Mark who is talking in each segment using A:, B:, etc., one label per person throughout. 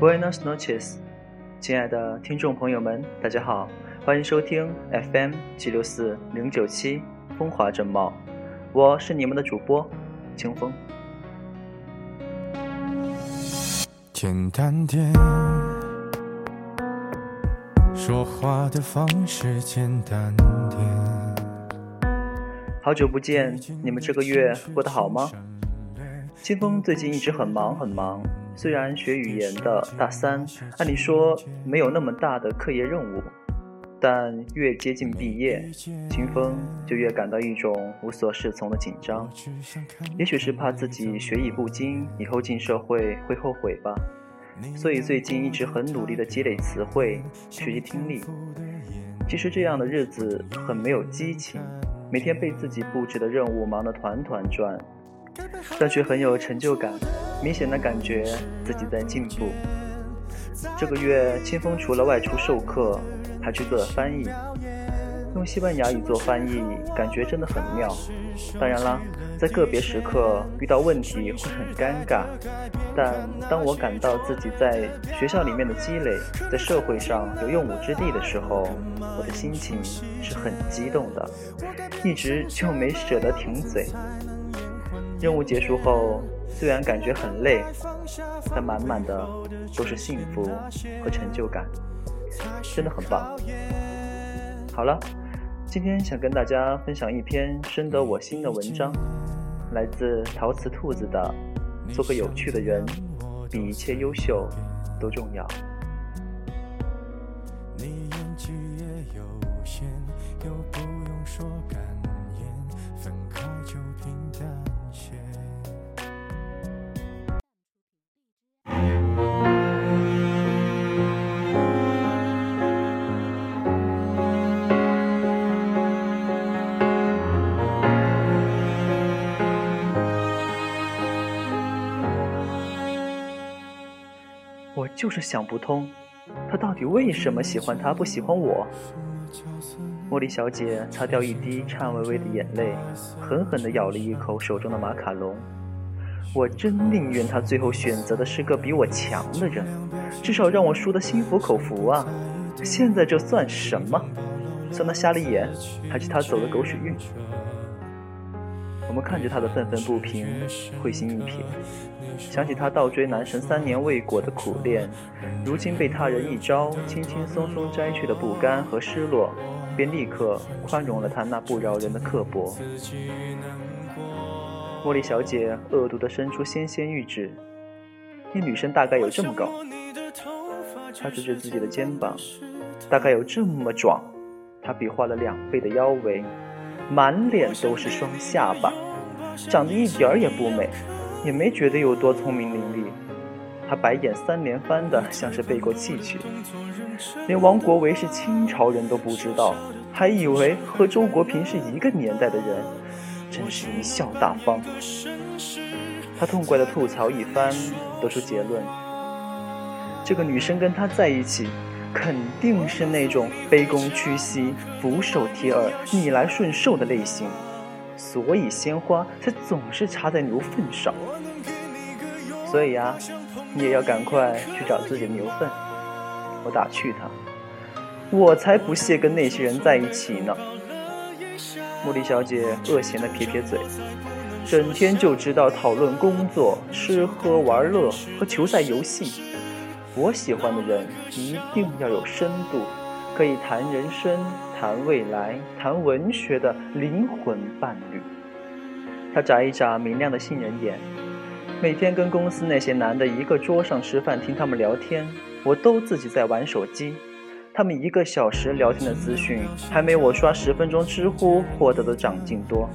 A: Buenos noches，亲爱的听众朋友们，大家好，欢迎收听 FM 七六四零九七风华正茂，我是你们的主播清风。简单点，说话的方式简单点。好久不见，你们这个月过得好吗？清风最近一直很忙很忙。虽然学语言的大三，按理说没有那么大的课业任务，但越接近毕业，清风就越感到一种无所适从的紧张。也许是怕自己学艺不精，以后进社会会后悔吧。所以最近一直很努力的积累词汇，学习听力。其实这样的日子很没有激情，每天被自己布置的任务忙得团团转。但却很有成就感，明显的感觉自己在进步。这个月，清风除了外出授课，还去做了翻译。用西班牙语做翻译，感觉真的很妙。当然啦，在个别时刻遇到问题会很尴尬，但当我感到自己在学校里面的积累，在社会上有用武之地的时候，我的心情是很激动的，一直就没舍得停嘴。任务结束后，虽然感觉很累，但满满的都是幸福和成就感，真的很棒。好了，今天想跟大家分享一篇深得我心的文章，来自陶瓷兔子的《做个有趣的人，比一切优秀都重要》。我就是想不通，他到底为什么喜欢他，不喜欢我？茉莉小姐擦掉一滴颤巍巍的眼泪，狠狠地咬了一口手中的马卡龙。我真宁愿他最后选择的是个比我强的人，至少让我输得心服口服啊！现在这算什么？算他瞎了眼，还是他走了狗屎运？我们看着他的愤愤不平，会心一撇，想起他倒追男神三年未果的苦练，如今被他人一招轻轻松松摘去的不甘和失落，便立刻宽容了他那不饶人的刻薄。茉莉小姐恶毒地伸出纤纤玉指，那女生大概有这么高。她指指自己的肩膀，大概有这么壮。她比划了两倍的腰围。满脸都是双下巴，长得一点儿也不美，也没觉得有多聪明伶俐。他白眼三连翻的，像是背过气去。连王国维是清朝人都不知道，还以为和周国平是一个年代的人，真是贻笑大方。他痛快的吐槽一番，得出结论：这个女生跟他在一起。肯定是那种卑躬屈膝、俯首帖耳、逆来顺受的类型，所以鲜花才总是插在牛粪上。所以呀，你也要赶快去找自己的牛粪。我打趣他，我才不屑跟那些人在一起呢。茉莉小姐恶咸的撇撇嘴，整天就知道讨论工作、吃喝玩乐和球赛游戏。我喜欢的人一定要有深度，可以谈人生、谈未来、谈文学的灵魂伴侣。他眨一眨明亮的杏仁眼，每天跟公司那些男的一个桌上吃饭，听他们聊天，我都自己在玩手机。他们一个小时聊天的资讯，还没我刷十分钟知乎获得的长进多。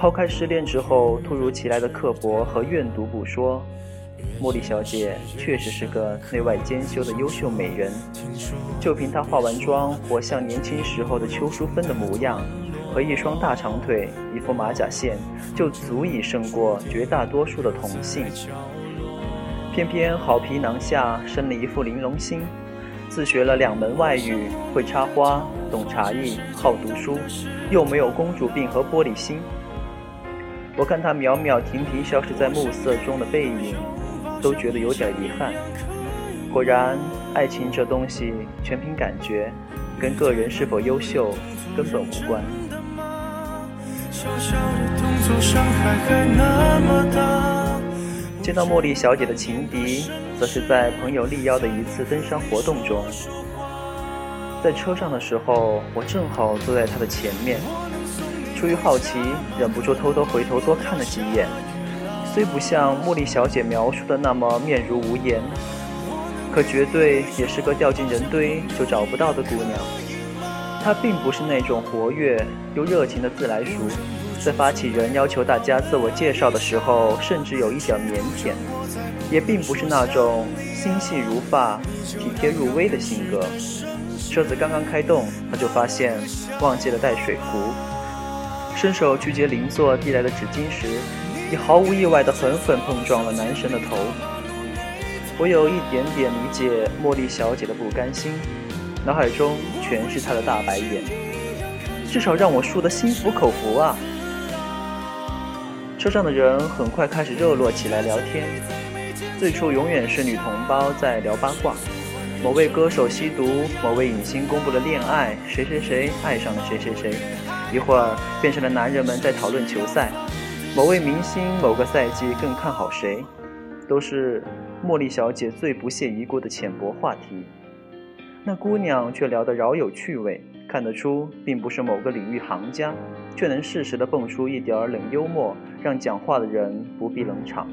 A: 抛开失恋之后突如其来的刻薄和怨毒不说。茉莉小姐确实是个内外兼修的优秀美人，就凭她化完妆活像年轻时候的邱淑芬的模样，和一双大长腿、一副马甲线，就足以胜过绝大多数的同性。偏偏好皮囊下生了一副玲珑心，自学了两门外语，会插花，懂茶艺，好读书，又没有公主病和玻璃心。我看她袅袅婷婷消失在暮色中的背影。都觉得有点遗憾。果然，爱情这东西全凭感觉，跟个人是否优秀根本无关。见到茉莉小姐的情敌，则是在朋友力邀的一次登山活动中。在车上的时候，我正好坐在她的前面，出于好奇，忍不住偷偷回头多看了几眼。虽不像茉莉小姐描述的那么面如无言，可绝对也是个掉进人堆就找不到的姑娘。她并不是那种活跃又热情的自来熟。在发起人要求大家自我介绍的时候，甚至有一点腼腆，也并不是那种心细如发、体贴入微的性格。车子刚刚开动，她就发现忘记了带水壶，伸手去接邻座递来的纸巾时，也毫无意外的狠狠碰撞了男神的头。我有一点点理解茉莉小姐的不甘心，脑海中全是她的大白眼，至少让我输得心服口服啊！车上的人很快开始热络起来聊天。最初永远是女同胞在聊八卦，某位歌手吸毒，某位影星公布了恋爱，谁谁谁爱上了谁谁谁。一会儿变成了男人们在讨论球赛，某位明星某个赛季更看好谁，都是茉莉小姐最不屑一顾的浅薄话题。那姑娘却聊得饶有趣味，看得出并不是某个领域行家。却能适时的蹦出一点冷幽默，让讲话的人不必冷场。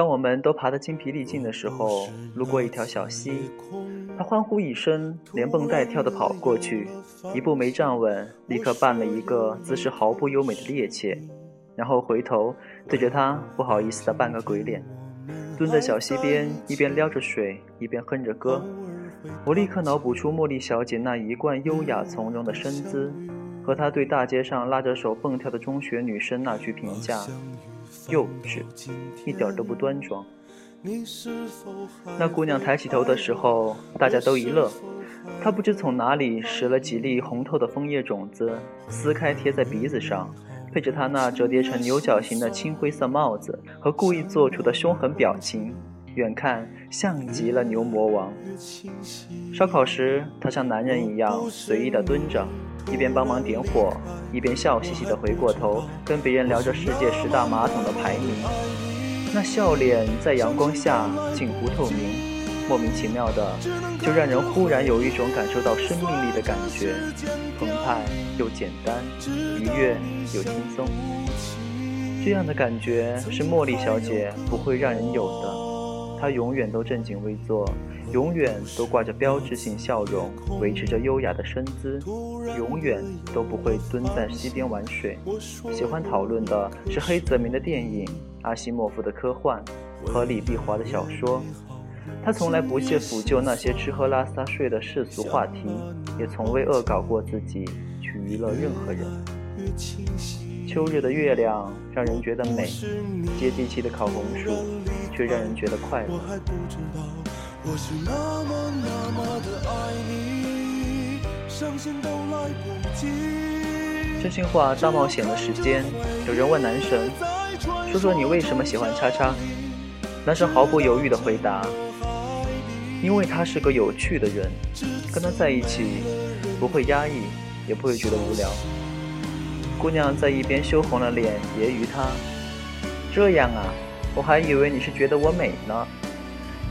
A: 当我们都爬得精疲力尽的时候，路过一条小溪，他欢呼一声，连蹦带跳的跑过去，一步没站稳，立刻扮了一个姿势毫不优美的趔趄。然后回头对着他不好意思的扮个鬼脸，蹲在小溪边，一边撩着水，一边哼着歌。我立刻脑补出茉莉小姐那一贯优雅从容的身姿，和她对大街上拉着手蹦跳的中学女生那句评价：幼稚，一点都不端庄。那姑娘抬起头的时候，大家都一乐。她不知从哪里拾了几粒红透的枫叶种子，撕开贴在鼻子上。配着她那折叠成牛角形的青灰色帽子和故意做出的凶狠表情，远看像极了牛魔王。烧烤时，他像男人一样随意的蹲着，一边帮忙点火，一边笑嘻嘻的回过头跟别人聊着世界十大马桶的排名。那笑脸在阳光下近乎透明。莫名其妙的，就让人忽然有一种感受到生命力的感觉，澎湃又简单，愉悦又轻松。这样的感觉是茉莉小姐不会让人有的。她永远都正襟危坐，永远都挂着标志性笑容，维持着优雅的身姿，永远都不会蹲在溪边玩水。喜欢讨论的是黑泽明的电影、阿西莫夫的科幻和李碧华的小说。他从来不屑抚就那些吃喝拉撒睡的世俗话题，也从未恶搞过自己去娱乐任何人。秋日的月亮让人觉得美，接地气的烤红薯却让人觉得快乐。真心话大冒险的时间，有人问男神：“说说你为什么喜欢叉叉？”男神毫不犹豫地回答。因为他是个有趣的人，跟他在一起不会压抑，也不会觉得无聊。姑娘在一边羞红了脸，揶揄他：“这样啊，我还以为你是觉得我美呢。”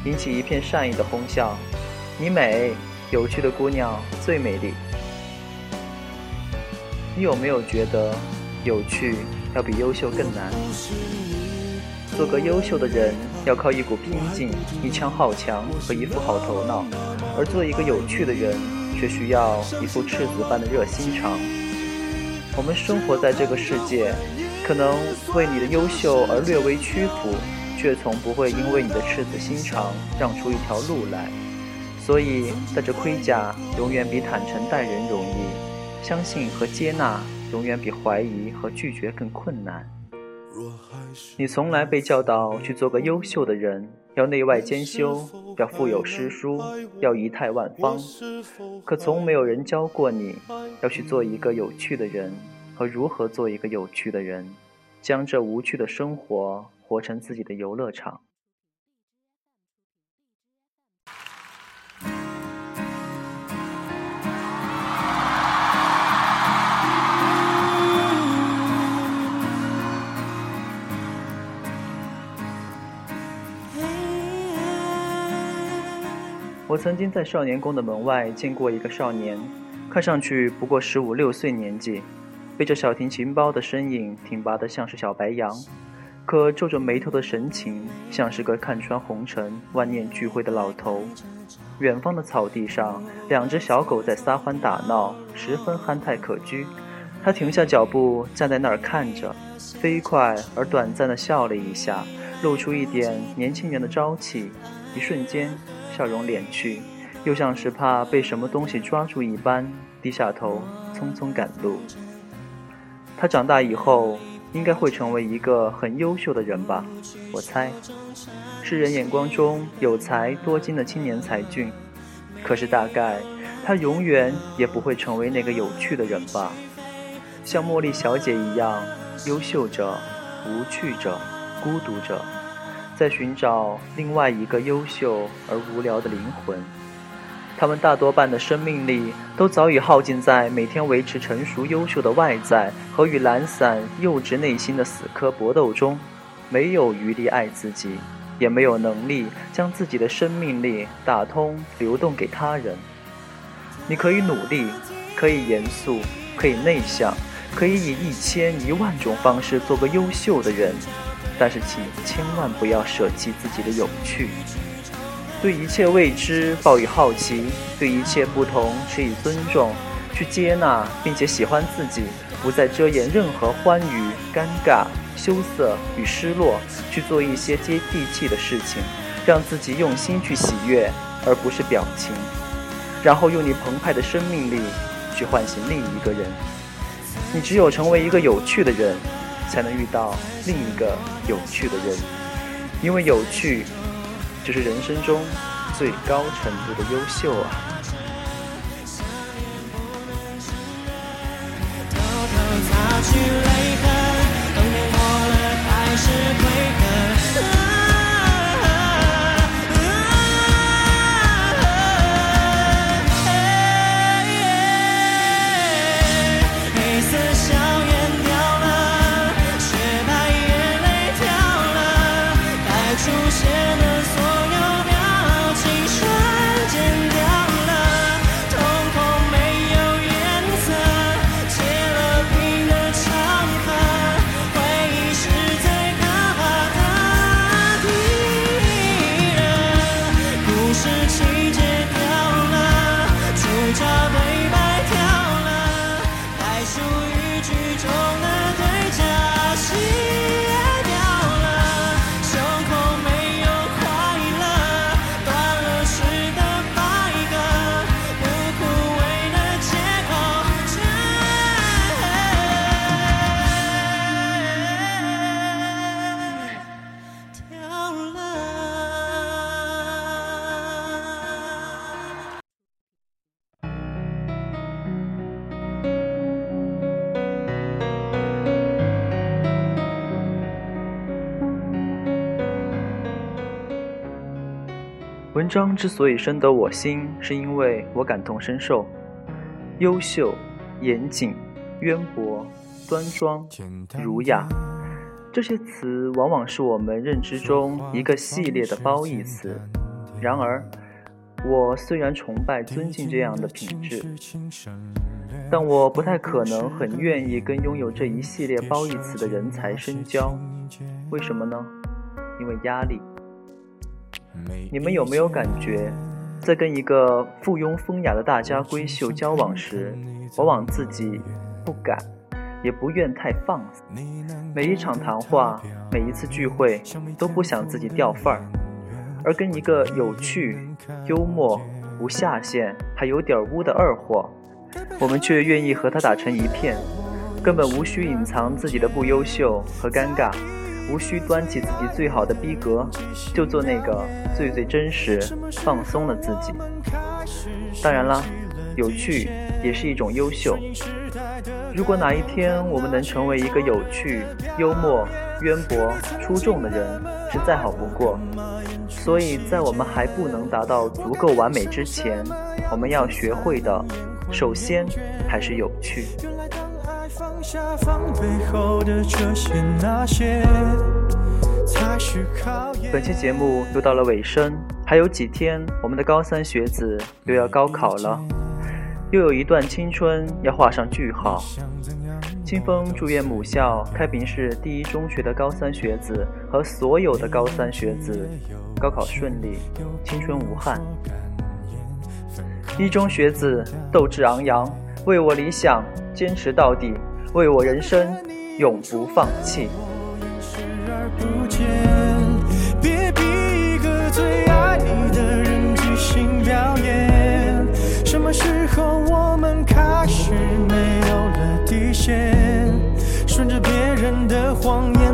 A: 引起一片善意的哄笑。你美，有趣的姑娘最美丽。你有没有觉得，有趣要比优秀更难？做个优秀的人。要靠一股拼劲、一腔好强和一副好头脑，而做一个有趣的人，却需要一副赤子般的热心肠。我们生活在这个世界，可能为你的优秀而略微屈服，却从不会因为你的赤子心肠让出一条路来。所以，戴着盔甲永远比坦诚待人容易，相信和接纳永远比怀疑和拒绝更困难。你从来被教导去做个优秀的人，要内外兼修，要腹有诗书，要仪态万方。可从没有人教过你要去做一个有趣的人，和如何做一个有趣的人，将这无趣的生活活成自己的游乐场。我曾经在少年宫的门外见过一个少年，看上去不过十五六岁年纪，背着小提琴包的身影挺拔得像是小白杨，可皱着眉头的神情像是个看穿红尘、万念俱灰的老头。远方的草地上，两只小狗在撒欢打闹，十分憨态可掬。他停下脚步，站在那儿看着，飞快而短暂地笑了一下，露出一点年轻人的朝气，一瞬间。笑容敛去，又像是怕被什么东西抓住一般，低下头，匆匆赶路。他长大以后应该会成为一个很优秀的人吧？我猜，世人眼光中有才多金的青年才俊。可是大概他永远也不会成为那个有趣的人吧？像茉莉小姐一样，优秀着，无趣着，孤独着。在寻找另外一个优秀而无聊的灵魂，他们大多半的生命力都早已耗尽在每天维持成熟优秀的外在和与懒散幼稚内心的死磕搏斗中，没有余力爱自己，也没有能力将自己的生命力打通流动给他人。你可以努力，可以严肃，可以内向，可以以一千一万种方式做个优秀的人。但是，请千万不要舍弃自己的有趣，对一切未知抱以好奇，对一切不同持以尊重，去接纳并且喜欢自己，不再遮掩任何欢愉、尴尬、羞涩与失落，去做一些接地气的事情，让自己用心去喜悦，而不是表情，然后用你澎湃的生命力去唤醒另一个人。你只有成为一个有趣的人。才能遇到另一个有趣的人，因为有趣就是人生中最高程度的优秀啊。文章之所以深得我心，是因为我感同身受。优秀、严谨、渊博、端庄、儒雅，这些词往往是我们认知中一个系列的褒义词。然而，我虽然崇拜、尊敬这样的品质，但我不太可能很愿意跟拥有这一系列褒义词的人才深交。为什么呢？因为压力。你们有没有感觉，在跟一个附庸风雅的大家闺秀交往时，往往自己不敢，也不愿太放肆。每一场谈话，每一次聚会，都不想自己掉份儿；而跟一个有趣、幽默、无下限，还有点污的二货，我们却愿意和他打成一片，根本无需隐藏自己的不优秀和尴尬。
B: 无需端起自己最好的逼格，就做那个最最真实、放松的自己。当然啦，有趣也是一种优秀。如果哪一天我们能成为一个有趣、幽默、渊博、出众的人，是再好不过。所以在我们还不能达到足够完美之前，我们要学会的，首先还是有趣。放下防备后的这些那些本期节目又到了尾声，还有几天，我们的高三学子又要高考了，又有一段青春要画上句号。清风祝愿母校开平市第一中学的高三学子和所有的高三学子高考顺利，青春无憾。一中学子斗志昂扬，为我理想坚持到底，为我人生永不放弃。别逼一个最爱你的人即兴表演。什么时候我们开始没有了底线？顺着别人的谎言，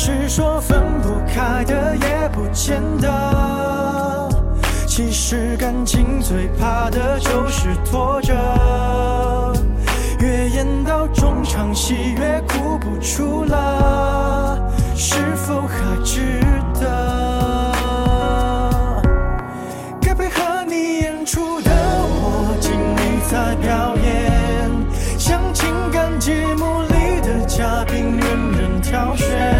B: 是说分不开的也不见得。其实感情最怕的就是拖着，越演到中场戏越哭不出了，是否还值得？该配合你演出的我尽力在表演，像情感节目里的嘉宾任人挑选。